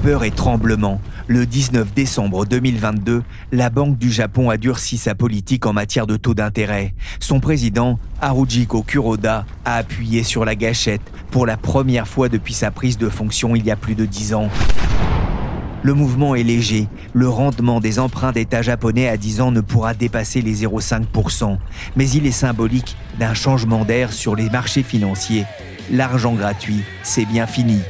Stupeur et tremblement. Le 19 décembre 2022, la Banque du Japon a durci sa politique en matière de taux d'intérêt. Son président, Haruhiko Kuroda, a appuyé sur la gâchette pour la première fois depuis sa prise de fonction il y a plus de 10 ans. Le mouvement est léger. Le rendement des emprunts d'État japonais à 10 ans ne pourra dépasser les 0,5%. Mais il est symbolique d'un changement d'air sur les marchés financiers. L'argent gratuit, c'est bien fini.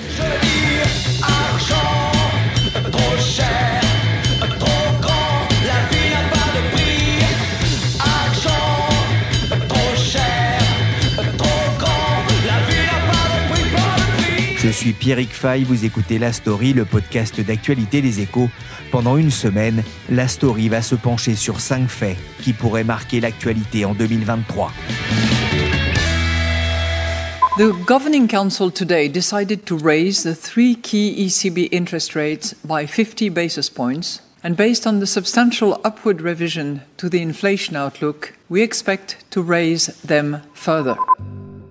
Je suis Pierrick Fay, vous écoutez La Story, le podcast d'actualité des échos. Pendant une semaine, La Story va se pencher sur cinq faits qui pourraient marquer l'actualité en 2023. The Governing Council today decided to raise the three key ECB interest rates by 50 basis points. And based on the substantial upward revision to the inflation outlook, we expect to raise them further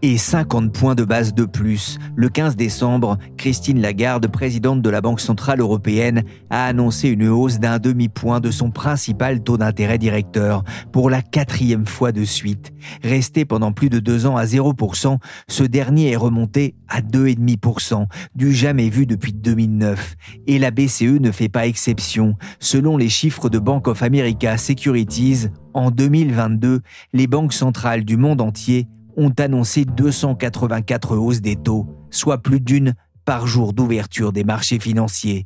et 50 points de base de plus. Le 15 décembre, Christine Lagarde, présidente de la Banque Centrale Européenne, a annoncé une hausse d'un demi-point de son principal taux d'intérêt directeur pour la quatrième fois de suite. Resté pendant plus de deux ans à 0%, ce dernier est remonté à 2,5%, du jamais vu depuis 2009. Et la BCE ne fait pas exception. Selon les chiffres de Bank of America Securities, en 2022, les banques centrales du monde entier ont annoncé 284 hausses des taux, soit plus d'une par jour d'ouverture des marchés financiers.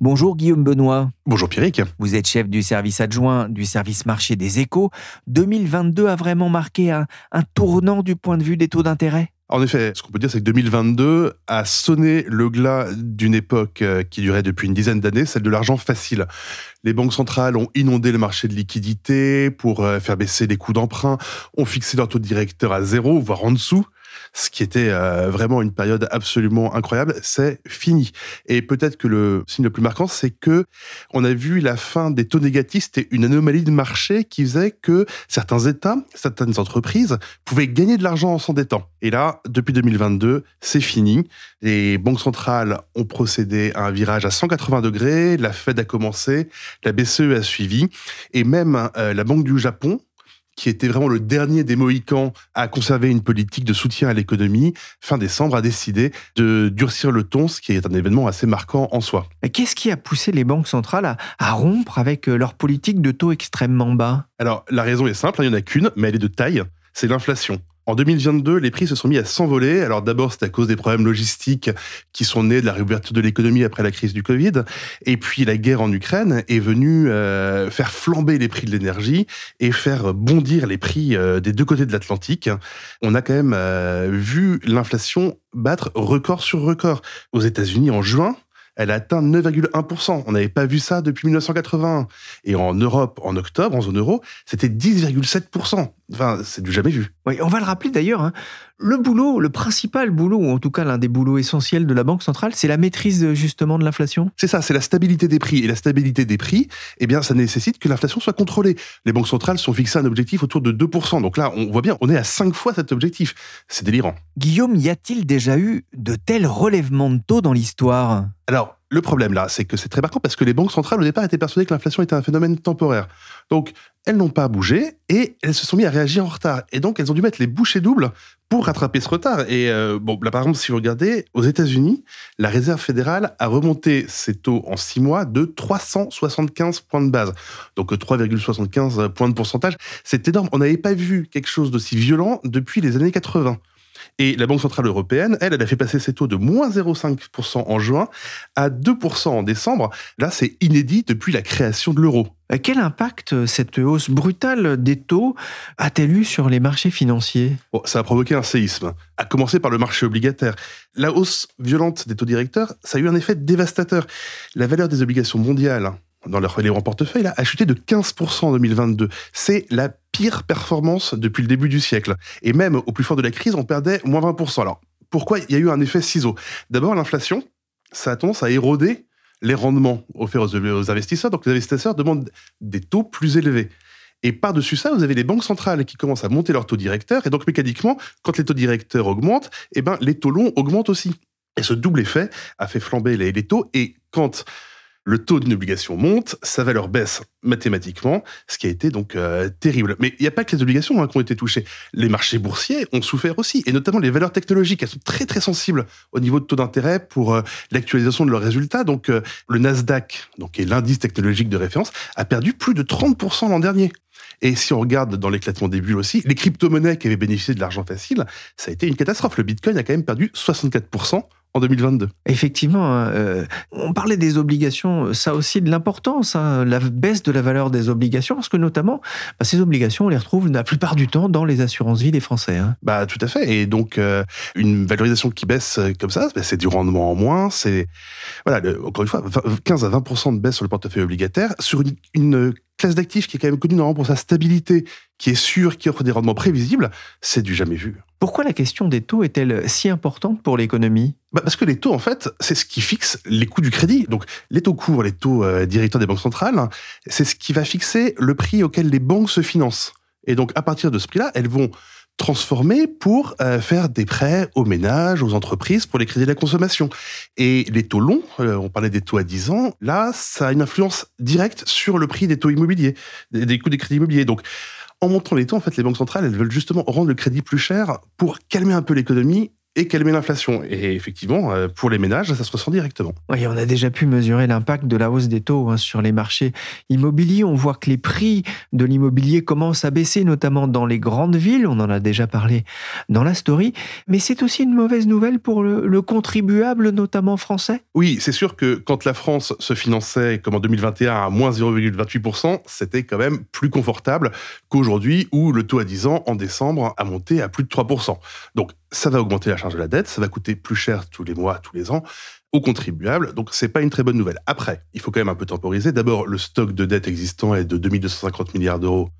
Bonjour Guillaume Benoît. Bonjour Pierrick. Vous êtes chef du service adjoint du service marché des échos. 2022 a vraiment marqué un, un tournant du point de vue des taux d'intérêt? En effet, ce qu'on peut dire, c'est que 2022 a sonné le glas d'une époque euh, qui durait depuis une dizaine d'années, celle de l'argent facile. Les banques centrales ont inondé le marché de liquidités pour euh, faire baisser les coûts d'emprunt, ont fixé leur taux directeur à zéro, voire en dessous ce qui était euh, vraiment une période absolument incroyable, c'est fini. Et peut-être que le signe le plus marquant, c'est que on a vu la fin des taux négatifs, c'était une anomalie de marché qui faisait que certains États, certaines entreprises pouvaient gagner de l'argent en s'endettant. Et là, depuis 2022, c'est fini. Les banques centrales ont procédé à un virage à 180 degrés, la Fed a commencé, la BCE a suivi, et même euh, la Banque du Japon qui était vraiment le dernier des Mohicans à conserver une politique de soutien à l'économie, fin décembre a décidé de durcir le ton, ce qui est un événement assez marquant en soi. Qu'est-ce qui a poussé les banques centrales à, rompre avec euh, leur politique de taux extrêmement bas? Alors, la raison est simple, hein, il n'y en a qu'une, mais elle est de taille, c'est l'inflation. En 2022, les prix se sont mis à s'envoler. Alors d'abord, c'est à cause des problèmes logistiques qui sont nés de la réouverture de l'économie après la crise du Covid. Et puis la guerre en Ukraine est venue euh, faire flamber les prix de l'énergie et faire bondir les prix euh, des deux côtés de l'Atlantique. On a quand même euh, vu l'inflation battre record sur record. Aux États-Unis, en juin, elle a atteint 9,1%. On n'avait pas vu ça depuis 1981. Et en Europe, en octobre, en zone euro, c'était 10,7%. Enfin, c'est du jamais vu. Oui, on va le rappeler d'ailleurs. Hein. Le boulot, le principal boulot, ou en tout cas l'un des boulots essentiels de la Banque centrale, c'est la maîtrise justement de l'inflation. C'est ça, c'est la stabilité des prix. Et la stabilité des prix, eh bien, ça nécessite que l'inflation soit contrôlée. Les banques centrales sont fixées un objectif autour de 2%. Donc là, on voit bien, on est à 5 fois cet objectif. C'est délirant. Guillaume, y a-t-il déjà eu de tels relèvements de taux dans l'histoire? Alors, le problème là, c'est que c'est très marquant parce que les banques centrales au départ étaient persuadées que l'inflation était un phénomène temporaire. Donc, elles n'ont pas bougé et elles se sont mis à réagir en retard. Et donc, elles ont dû mettre les bouchées doubles pour rattraper ce retard. Et euh, bon, là, par exemple, si vous regardez, aux États-Unis, la Réserve fédérale a remonté ses taux en six mois de 375 points de base. Donc 3,75 points de pourcentage. C'est énorme. On n'avait pas vu quelque chose d'aussi violent depuis les années 80. Et la Banque Centrale Européenne, elle, elle a fait passer ses taux de moins 0,5% en juin à 2% en décembre. Là, c'est inédit depuis la création de l'euro. Euh, quel impact euh, cette hausse brutale des taux a-t-elle eu sur les marchés financiers? Ça a provoqué un séisme, à commencer par le marché obligataire. La hausse violente des taux directeurs, ça a eu un effet dévastateur. La valeur des obligations mondiales dans leur, les portefeuille a chuté de 15% en 2022. C'est la pire performance depuis le début du siècle. Et même au plus fort de la crise, on perdait moins 20%. Alors, pourquoi il y a eu un effet ciseau? D'abord, l'inflation, ça a tendance à éroder les rendements offerts aux, investisseurs. Donc les investisseurs demandent des taux plus élevés. Et par-dessus ça, vous avez les banques centrales qui commencent à monter leurs taux directeurs. Et donc mécaniquement, quand les taux directeurs augmentent, eh ben, les taux longs augmentent aussi. Et ce double effet a fait flamber les taux. Et quand le taux d'une obligation monte, sa valeur baisse mathématiquement, ce qui a été donc euh, terrible. Mais il n'y a pas que les obligations hein, qui ont été touchées. Les marchés boursiers ont souffert aussi, et notamment les valeurs technologiques. Elles sont très très sensibles au niveau de taux d'intérêt pour euh, l'actualisation de leurs résultats. Donc euh, le Nasdaq, donc qui est l'indice technologique de référence, a perdu plus de 30% l'an dernier. Et si on regarde dans l'éclatement des bulles aussi, les crypto-monnaies qui avaient bénéficié de l'argent facile, ça a été une catastrophe. Le Bitcoin a quand même perdu 64% en 2022. Effectivement, hein, euh, on parlait des obligations, ça aussi de l'importance, hein, la baisse de la valeur des obligations, parce que notamment, bah, ces obligations, on les retrouve la plupart du temps dans les assurances-vie des Français. Hein. Bah tout à fait, et donc euh, une valorisation qui baisse euh, comme ça, bah, c'est du rendement en moins, c'est voilà, encore une fois, 15 à 20 de baisse sur le portefeuille obligataire sur une, une classe d'actifs qui est quand même connue normalement pour sa stabilité, qui est sûre, qui offre des rendements prévisibles, c'est du jamais vu. Pourquoi la question des taux est-elle si importante pour l'économie? Bah Parce que les taux, en fait, c'est ce qui fixe les coûts du crédit. Donc, les taux courts, les taux euh, directeurs des banques centrales, c'est ce qui va fixer le prix auquel les banques se financent. Et donc, à partir de ce prix-là, elles vont transformer pour euh, faire des prêts aux ménages, aux entreprises, pour les crédits de la consommation. Et les taux longs, euh, on parlait des taux à 10 ans, là, ça a une influence directe sur le prix des taux immobiliers, des, des coûts des crédits immobiliers. Donc, en montrant les taux, en fait, les banques centrales, elles veulent justement rendre le crédit plus cher pour calmer un peu l'économie et calmer l'inflation. Et effectivement, euh, pour les ménages, ça se ressent directement. Oui, on a déjà pu mesurer l'impact de la hausse des taux hein, sur les marchés immobiliers. On voit que les prix de l'immobilier commencent à baisser, notamment dans les grandes villes. On en a déjà parlé dans la story. Mais c'est aussi une mauvaise nouvelle pour le, contribuable, notamment français Oui, c'est sûr que quand la France se finançait, comme en 2021, à moins 0,28%, c'était quand même plus confortable qu'aujourd'hui, où le taux à 10 ans, en décembre, a monté à plus de 3%. Donc, ça va augmenter la charge de la dette, ça va coûter plus cher tous les mois, tous les ans aux contribuables. Donc, c'est pas une très bonne nouvelle. Après, il faut quand même un peu temporiser. D'abord, le stock de dette existant est de 2250 milliards d'euros.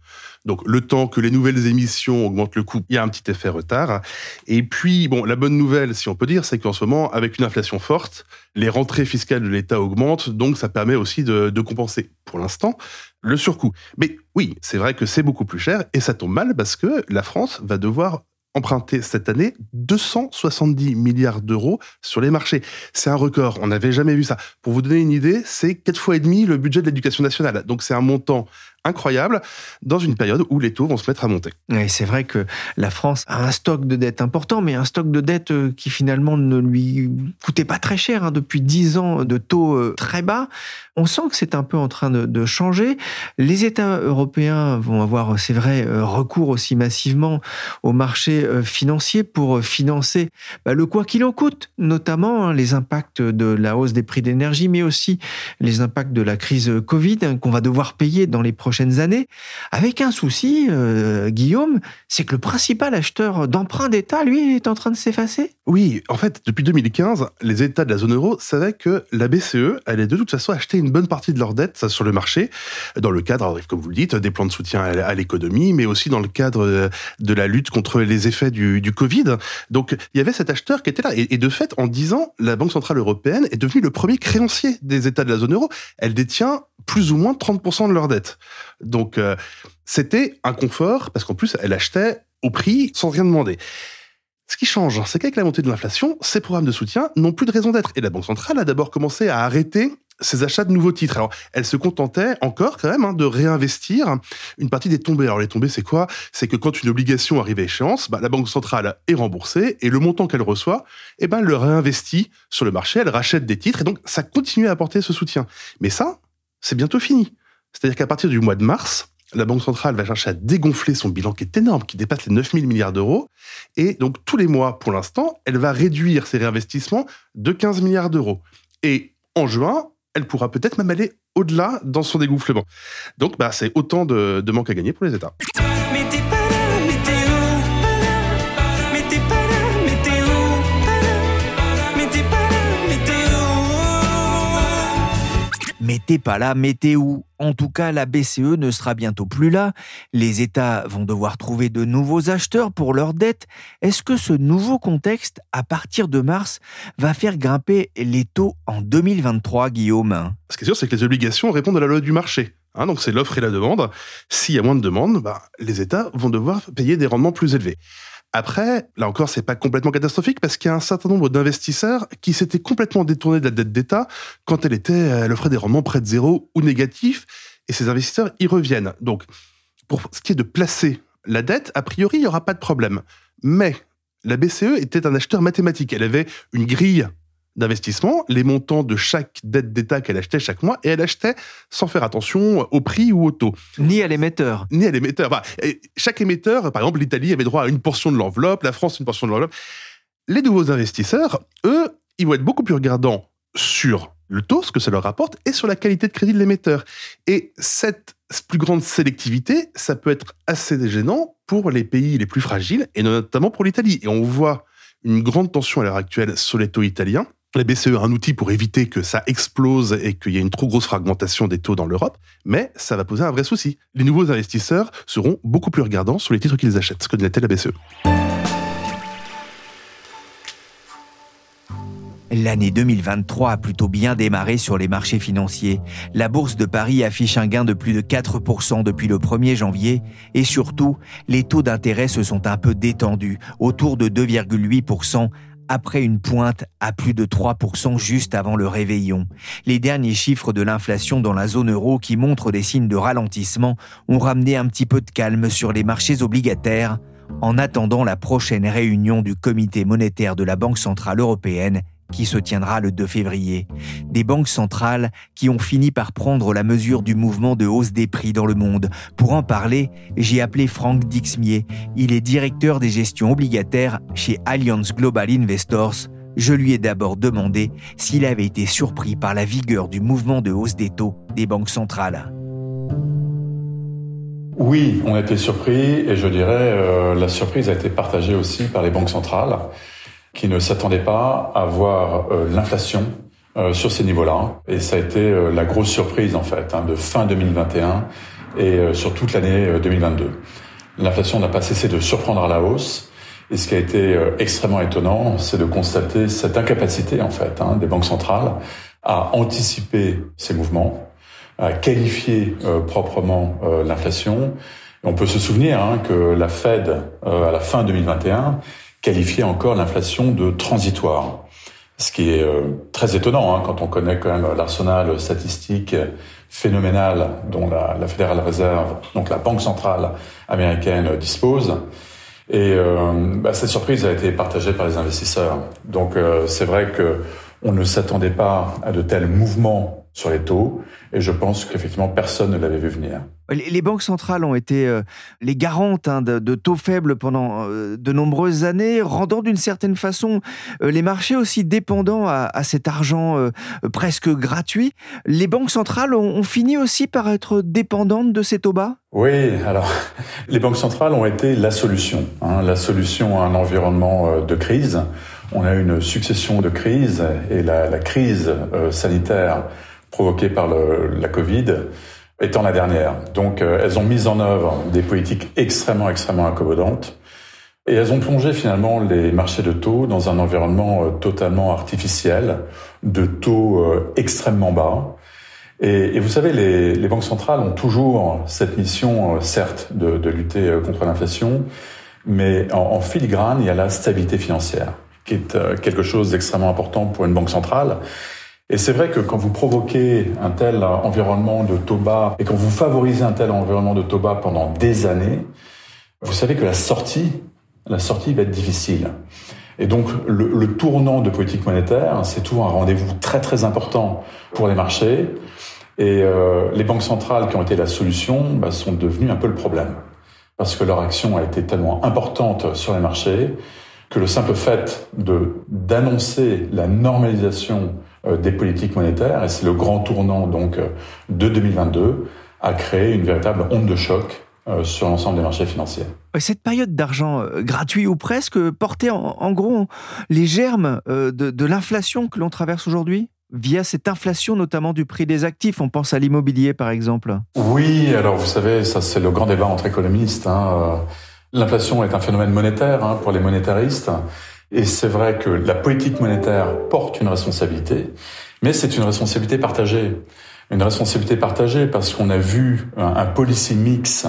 Donc, le temps que les nouvelles émissions augmentent le coût, il y a un petit effet retard. Et puis, bon, la bonne nouvelle, si on peut dire, c'est qu'en ce moment, avec une inflation forte, les rentrées fiscales de l'État augmentent, donc ça permet aussi de, de compenser, pour l'instant, le surcoût. Mais oui, c'est vrai que c'est beaucoup plus cher, et ça tombe mal parce que la France va devoir emprunté cette année 270 milliards d'euros sur les marchés. C'est un record, on n'avait jamais vu ça. Pour vous donner une idée, c'est quatre fois et demi le budget de l'éducation nationale. Donc c'est un montant incroyable dans une période où les taux vont se mettre à monter. Et c'est vrai que la France a un stock de dette important, mais un stock de dette euh, qui finalement ne lui coûtait pas très cher hein, depuis 10 ans de taux euh, très bas. On sent que c'est un peu en train de, changer. Les États européens vont avoir, c'est vrai, euh, recours aussi massivement au marché financier pour financer bah, le quoi qu'il en coûte, notamment hein, les impacts de la hausse des prix d'énergie, mais aussi les impacts de la crise Covid hein, qu'on va devoir payer dans les prochains années, avec un souci, euh, Guillaume, c'est que le principal acheteur d'emprunts d'État, lui, est en train de s'effacer? Oui, en fait, depuis 2015, les États de la zone euro savaient que la BCE allait de toute façon acheter une bonne partie de leurs dettes sur le marché, dans le cadre, comme vous le dites, des plans de soutien à l'économie, mais aussi dans le cadre de la lutte contre les effets du, Covid. Donc, il y avait cet acheteur qui était là. Et, et de fait, en 10 ans, la Banque Centrale Européenne est devenue le premier créancier des États de la zone euro. Elle détient plus ou moins 30% de leurs dettes. Donc, euh, c'était un confort, parce qu'en plus, elle achetait au prix sans rien demander. Ce qui change, c'est qu'avec la montée de l'inflation, ces programmes de soutien n'ont plus de raison d'être. Et la Banque centrale a d'abord commencé à arrêter ses achats de nouveaux titres. Alors, elle se contentait encore quand même hein, de réinvestir une partie des tombées. Alors, les tombées, c'est quoi? C'est que quand une obligation arrive à échéance, bah, la Banque centrale est remboursée et le montant qu'elle reçoit, eh ben, elle le réinvestit sur le marché, elle rachète des titres et donc ça continue à apporter ce soutien. Mais ça, c'est bientôt fini. C'est-à-dire qu'à partir du mois de mars, la Banque centrale va chercher à dégonfler son bilan qui est énorme, qui dépasse les 9 000 milliards d'euros. Et donc, tous les mois, pour l'instant, elle va réduire ses réinvestissements de 15 milliards d'euros. Et en juin, elle pourra peut-être même aller au-delà dans son dégonflement. Donc, bah, c'est autant de, de manque à gagner pour les États. Mettez pas là, mettez où? En tout cas, la BCE ne sera bientôt plus là. Les États vont devoir trouver de nouveaux acheteurs pour leurs dettes. Est-ce que ce nouveau contexte, à partir de mars, va faire grimper les taux en 2023, Guillaume? Ce qui est sûr, c'est que les obligations répondent à la loi du marché. Hein, donc c'est l'offre et la demande. S'il y a moins de demande, bah, les États vont devoir payer des rendements plus élevés. Après, là encore, c'est pas complètement catastrophique parce qu'il y a un certain nombre d'investisseurs qui s'étaient complètement détournés de la dette d'État quand elle était, elle offrait des rendements près de zéro ou négatifs, et ces investisseurs y reviennent. Donc, pour ce qui est de placer la dette, a priori, il n'y aura pas de problème. Mais la BCE était un acheteur mathématique. Elle avait une grille d'investissement, les montants de chaque dette d'État qu'elle achetait chaque mois, et elle achetait sans faire attention au prix ou au taux. Ni à l'émetteur. Ni à l'émetteur. chaque émetteur, par exemple, l'Italie avait droit à une portion de l'enveloppe, la France une portion de l'enveloppe. Les nouveaux investisseurs, eux, ils vont être beaucoup plus regardants sur le taux, ce que ça leur rapporte, et sur la qualité de crédit de l'émetteur. Et cette plus grande sélectivité, ça peut être assez gênant pour les pays les plus fragiles, et notamment pour l'Italie. Et on voit une grande tension à l'heure actuelle sur les taux italiens. La BCE a un outil pour éviter que ça explose et qu'il y ait une trop grosse fragmentation des taux dans l'Europe, mais ça va poser un vrai souci. Les nouveaux investisseurs seront beaucoup plus regardants sur les titres qu'ils achètent, ce que n'était la BCE. L'année 2023 a plutôt bien démarré sur les marchés financiers. La bourse de Paris affiche un gain de plus de 4% depuis le 1er janvier et surtout, les taux d'intérêt se sont un peu détendus, autour de 2,8% après une pointe à plus de 3% juste avant le réveillon. Les derniers chiffres de l'inflation dans la zone euro qui montrent des signes de ralentissement ont ramené un petit peu de calme sur les marchés obligataires en attendant la prochaine réunion du comité monétaire de la Banque centrale européenne qui se tiendra le 2 février. Des banques centrales qui ont fini par prendre la mesure du mouvement de hausse des prix dans le monde. Pour en parler, j'ai appelé Franck Dixmier. Il est directeur des gestions obligataires chez Allianz Global Investors. Je lui ai d'abord demandé s'il avait été surpris par la vigueur du mouvement de hausse des taux des banques centrales. Oui, on a été surpris et je dirais euh, la surprise a été partagée aussi par les banques centrales qui ne s'attendaient pas à voir euh, l'inflation euh, sur ces niveaux-là. Et ça a été euh, la grosse surprise en fait hein, de fin 2021 et sur toute l'année 2022. L'inflation n'a pas cessé de surprendre à la hausse. Et ce qui a été extrêmement étonnant, c'est de constater cette incapacité en fait hein, des banques centrales à anticiper ces mouvements, à qualifier proprement l'inflation. On peut se souvenir hein, que la Fed, à la fin 2021, qualifier encore l'inflation de transitoire. Ce qui est euh, très étonnant hein, quand on connaît quand même l'arsenal statistique phénoménal dont la, la Federal Reserve, donc la Banque centrale américaine, dispose. Et euh, bah, cette surprise a été partagée par les investisseurs. Donc euh, c'est vrai que on ne s'attendait pas à de tels mouvements sur les taux, et je pense qu'effectivement personne ne l'avait vu venir. Les banques centrales ont été euh, les garantes hein, de, taux faibles pendant euh, de nombreuses années, rendant d'une certaine façon euh, les marchés aussi dépendants à, cet argent presque gratuit. Les banques centrales ont, fini aussi par être dépendantes de ces taux bas? Oui, alors les banques centrales ont été la solution, hein, la solution à un environnement de crise. On a eu une succession de crises et la, crise sanitaire provoquée par la Covid étant la dernière. Donc euh, elles ont mis en œuvre des politiques extrêmement, extrêmement accommodantes. Et elles ont plongé finalement les marchés de taux dans un environnement euh, totalement artificiel, de taux euh, extrêmement bas. Et, vous savez, les, banques centrales ont toujours cette mission, certes, de, lutter contre l'inflation, mais en, filigrane, il y a la stabilité financière, qui est quelque chose d'extrêmement important pour une banque centrale. Et c'est vrai que quand vous provoquez un tel environnement de taux bas et quand vous favorisez un tel environnement de taux bas pendant des années, vous savez que la sortie, la sortie va être difficile. Et donc le, le tournant de politique monétaire, c'est toujours un rendez-vous très très important pour les marchés. Et euh, les banques centrales qui ont été la solution bah, sont devenues un peu le problème. Parce que leur action a été tellement importante sur les marchés que le simple fait de d'annoncer la normalisation des politiques monétaires, et c'est le grand tournant donc euh, de 2022, a créé une véritable onde de choc euh, sur l'ensemble des marchés financiers. Cette période d'argent gratuit ou presque portait en, gros les germes de, de l'inflation que l'on traverse aujourd'hui via cette inflation notamment du prix des actifs. On pense à l'immobilier par exemple. Oui, alors vous savez, ça c'est le grand débat entre économistes. Hein. L'inflation est un phénomène monétaire hein, pour les monétaristes. Et c'est vrai que la politique monétaire porte une responsabilité, mais c'est une responsabilité partagée. Une responsabilité partagée parce qu'on a vu un, policy mix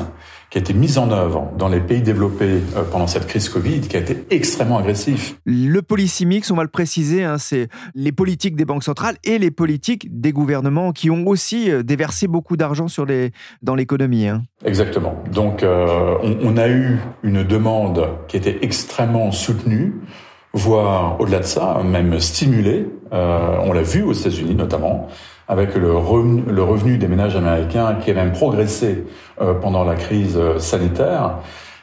qui a été mis en œuvre dans les pays développés euh, pendant cette crise Covid, qui a été extrêmement agressif. Le policy mix, on va le préciser, hein, c'est les politiques des banques centrales et les politiques des gouvernements qui ont aussi euh, déversé beaucoup d'argent sur les dans l'économie. Hein. Exactement. Donc, euh, on, on, a eu une demande qui était extrêmement soutenue voire au-delà de ça, même stimulée. Euh, on l'a vu aux États-Unis notamment, avec le revenu, des ménages américains qui a même progressé euh, pendant la crise euh, sanitaire,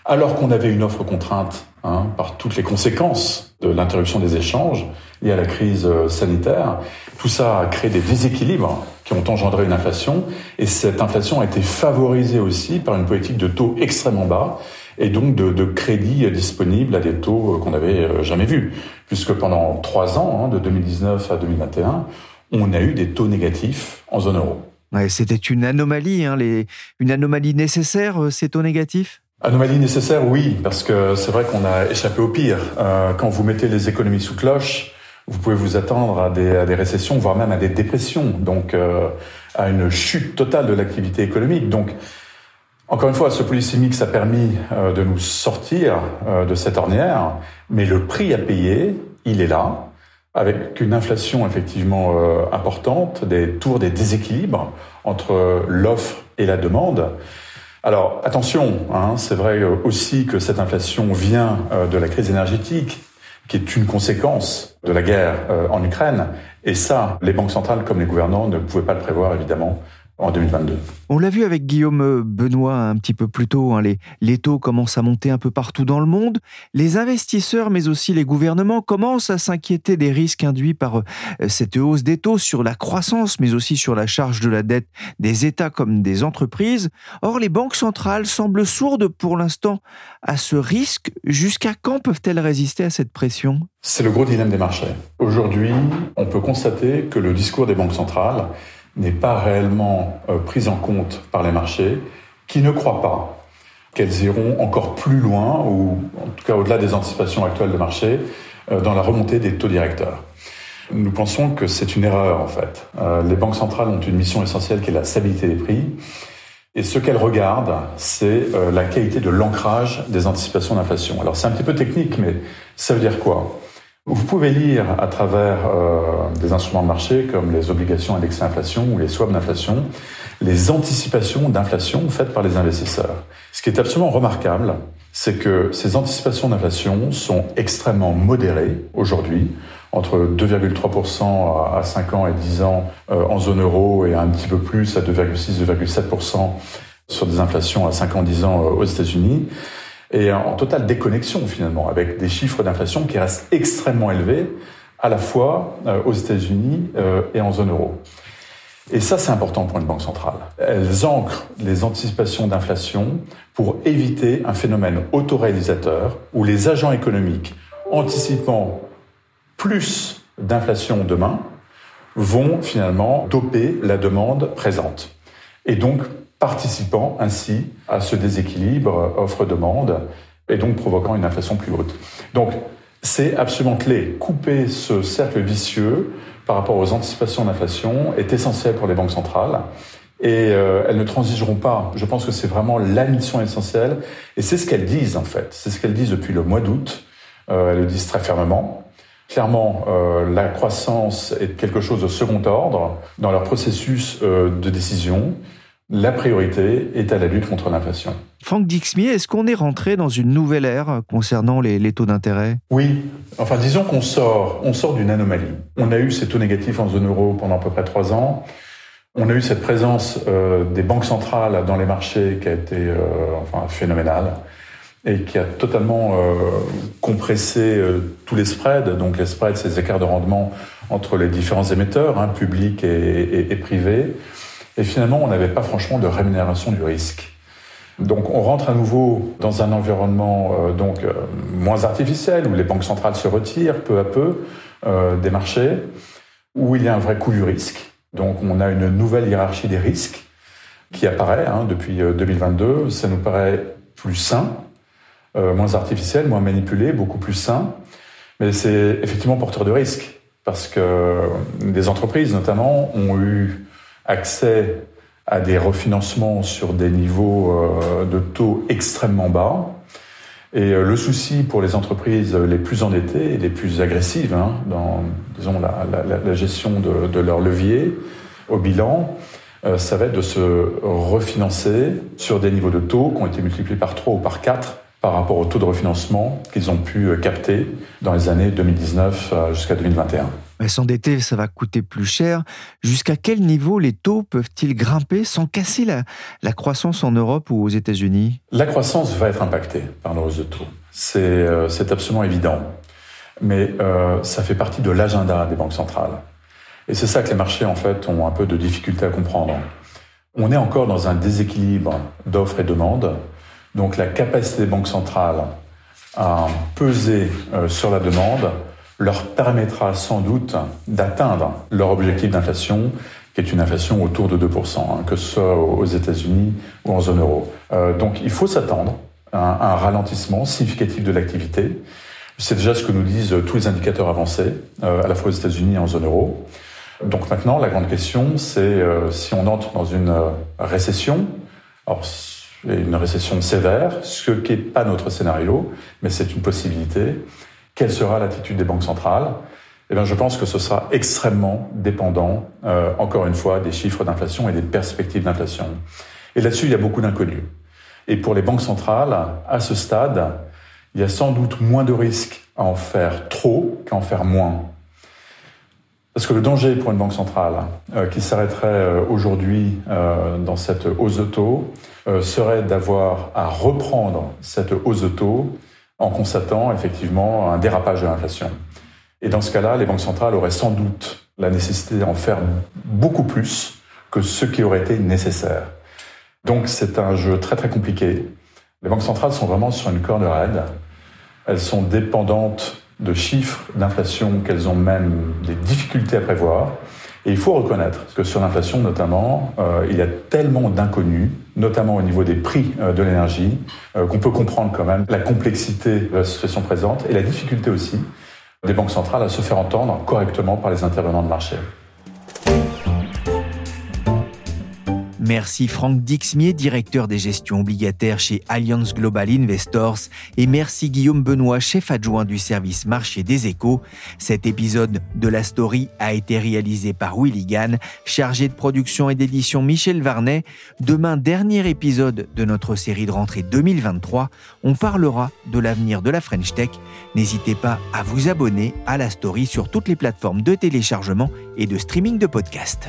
alors qu'on avait une offre contrainte hein, par toutes les conséquences de l'interruption des échanges liées à la crise euh, sanitaire. Tout ça a créé des déséquilibres qui ont engendré une inflation, et cette inflation a été favorisée aussi par une politique de taux extrêmement bas et donc de, de crédits disponibles à des taux qu'on n'avait jamais vus, puisque pendant trois ans, hein, de 2019 à 2021, on a eu des taux négatifs en zone euro. C'était une anomalie, hein, les, une anomalie nécessaire, euh, ces taux négatifs? Anomalie nécessaire, oui, parce que c'est vrai qu'on a échappé au pire. Euh, quand vous mettez les économies sous cloche, vous pouvez vous attendre à des, à des récessions, voire même à des dépressions, donc euh, à une chute totale de l'activité économique. Donc, encore une fois, ce policy mix a permis euh, de nous sortir euh, de cette ornière, mais le prix à payer, il est là avec une inflation effectivement euh, importante, des tours des déséquilibres entre l'offre et la demande. Alors attention, hein, c'est vrai aussi que cette inflation vient de la crise énergétique, qui est une conséquence de la guerre en Ukraine. Et ça, les banques centrales comme les gouvernants ne pouvaient pas le prévoir évidemment en 2022. On l'a vu avec Guillaume Benoît un petit peu plus tôt, hein, les, les taux commencent à monter un peu partout dans le monde. Les investisseurs, mais aussi les gouvernements, commencent à s'inquiéter des risques induits par euh, cette hausse des taux sur la croissance, mais aussi sur la charge de la dette des États comme des entreprises. Or, les banques centrales semblent sourdes pour l'instant à ce risque. Jusqu'à quand peuvent-elles résister à cette pression? C'est le gros dilemme des marchés. Aujourd'hui, on peut constater que le discours des banques centrales n'est pas réellement euh, prise en compte par les marchés, qui ne croient pas qu'elles iront encore plus loin, ou en tout cas au-delà des anticipations actuelles de marché, euh, dans la remontée des taux directeurs. Nous pensons que c'est une erreur en fait. Euh, les banques centrales ont une mission essentielle qui est la stabilité des prix. Et ce qu'elles regardent, c'est la qualité de l'ancrage des anticipations d'inflation. Alors c'est un petit peu technique, mais ça veut dire quoi? Vous pouvez lire à travers euh, des instruments de marché comme les obligations indexées inflation ou les swaps d'inflation les anticipations d'inflation faites par les investisseurs. Ce qui est absolument remarquable, c'est que ces anticipations d'inflation sont extrêmement modérées aujourd'hui, entre 2,3% à 5 ans et 10 ans euh, en zone euro et un petit peu plus à 2,6-2,7% sur des inflations à 5 ans, 10 ans euh, aux États-Unis et en totale déconnexion finalement, avec des chiffres d'inflation qui restent extrêmement élevés, à la fois euh, aux États-Unis euh, et en zone euro. Et ça, c'est important pour une banque centrale. Elles ancrent les anticipations d'inflation pour éviter un phénomène autoréalisateur où les agents économiques anticipant plus d'inflation demain vont finalement doper la demande présente. Et donc participant ainsi à ce déséquilibre offre-demande et donc provoquant une inflation plus haute. Donc c'est absolument clé. Couper ce cercle vicieux par rapport aux anticipations d'inflation est essentiel pour les banques centrales et euh, elles ne transigeront pas. Je pense que c'est vraiment la mission essentielle et c'est ce qu'elles disent en fait. C'est ce qu'elles disent depuis le mois d'août. Euh, elles le disent très fermement. Clairement, euh, la croissance est quelque chose de second ordre dans leur processus de décision la priorité est à la lutte contre l'inflation. Franck Dixmier, est-ce qu'on est rentré dans une nouvelle ère concernant les, taux d'intérêt? Oui. Enfin, disons qu'on sort, on sort d'une anomalie. On a eu ces taux négatifs en zone euro pendant à peu près trois ans. On a eu cette présence euh, des banques centrales dans les marchés qui a été euh, enfin, phénoménale et qui a totalement euh, compressé tous les spreads. Donc les spreads, les écarts de rendement entre les différents émetteurs, hein, publics et, et, privés. Et finalement, on n'avait pas franchement de rémunération du risque. Donc on rentre à nouveau dans un environnement donc moins artificiel où les banques centrales se retirent peu à peu des marchés, où il y a un vrai coût du risque. Donc on a une nouvelle hiérarchie des risques qui apparaît hein, depuis 2022. Euh, Ça nous paraît plus sain, euh, moins artificiel, moins manipulé, beaucoup plus sain. Mais c'est effectivement porteur de risques parce que des entreprises notamment ont eu accès à des refinancements sur des niveaux euh, de taux extrêmement bas. Et le souci pour les entreprises les plus endettées et les plus agressives hein, dans disons, la, gestion de, de, leur levier au bilan, euh, ça va être de se refinancer sur des niveaux de taux qui ont été multipliés par 3 ou par 4 par rapport au taux de refinancement qu'ils ont pu euh, capter dans les années 2019 euh, jusqu'à 2021. Mais s'endetter, ça va coûter plus cher. Jusqu'à quel niveau les taux peuvent-ils grimper sans casser la, la, croissance en Europe ou aux États-Unis? La croissance va être impactée par la hausse de taux. C'est absolument évident mais euh, ça fait partie de l'agenda des banques centrales. Et c'est ça que les marchés, en fait, ont un peu de difficulté à comprendre. On est encore dans un déséquilibre d'offres et demande, donc la capacité des banques centrales à peser euh, sur la demande leur permettra sans doute d'atteindre leur objectif d'inflation, qui est une inflation autour de 2%, hein, que ce soit aux États-Unis ou en zone euro. Euh, donc il faut s'attendre à un ralentissement significatif de l'activité. C'est déjà ce que nous disent tous les indicateurs avancés, euh, à la fois aux États-Unis et en zone euro. Donc maintenant, la grande question, c'est euh, si on entre dans une récession, alors une récession sévère, ce qui n'est pas notre scénario, mais c'est une possibilité. Quelle sera l'attitude des banques centrales Eh bien, je pense que ce sera extrêmement dépendant, encore une fois, des chiffres d'inflation et des perspectives d'inflation. Et là-dessus, il y a beaucoup d'inconnus. Et pour les banques centrales, à ce stade, il y a sans doute moins de risques à en faire trop qu'à en faire moins. Parce que le danger pour une banque centrale euh, qui s'arrêterait euh, aujourd'hui euh, dans cette hausse de taux serait d'avoir à reprendre cette hausse de taux en constatant effectivement un dérapage de l'inflation. Et dans ce cas-là, les banques centrales auraient sans doute la nécessité d'en faire beaucoup plus que ce qui aurait été nécessaire. Donc c'est un jeu très très compliqué. Les banques centrales sont vraiment sur une corde raide. Elles sont dépendantes de chiffres d'inflation qu'elles ont même des difficultés à prévoir. Et il faut reconnaître que sur l'inflation notamment, euh, il y a tellement d'inconnus, notamment au niveau des prix euh, de l'énergie, euh, qu'on peut comprendre quand même la complexité de la situation présente et la difficulté aussi des banques centrales à se faire entendre correctement par les intervenants de marché. Merci Franck Dixmier, directeur des gestions obligataires chez Allianz Global Investors, et merci Guillaume Benoît, chef adjoint du service marché des échos. Cet épisode de la story a été réalisé par Willy Gann, chargé de production et d'édition Michel Varnet. Demain, dernier épisode de notre série de rentrée 2023, on parlera de l'avenir de la French Tech. N'hésitez pas à vous abonner à la story sur toutes les plateformes de téléchargement et de streaming de podcasts.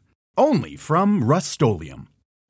only from Rust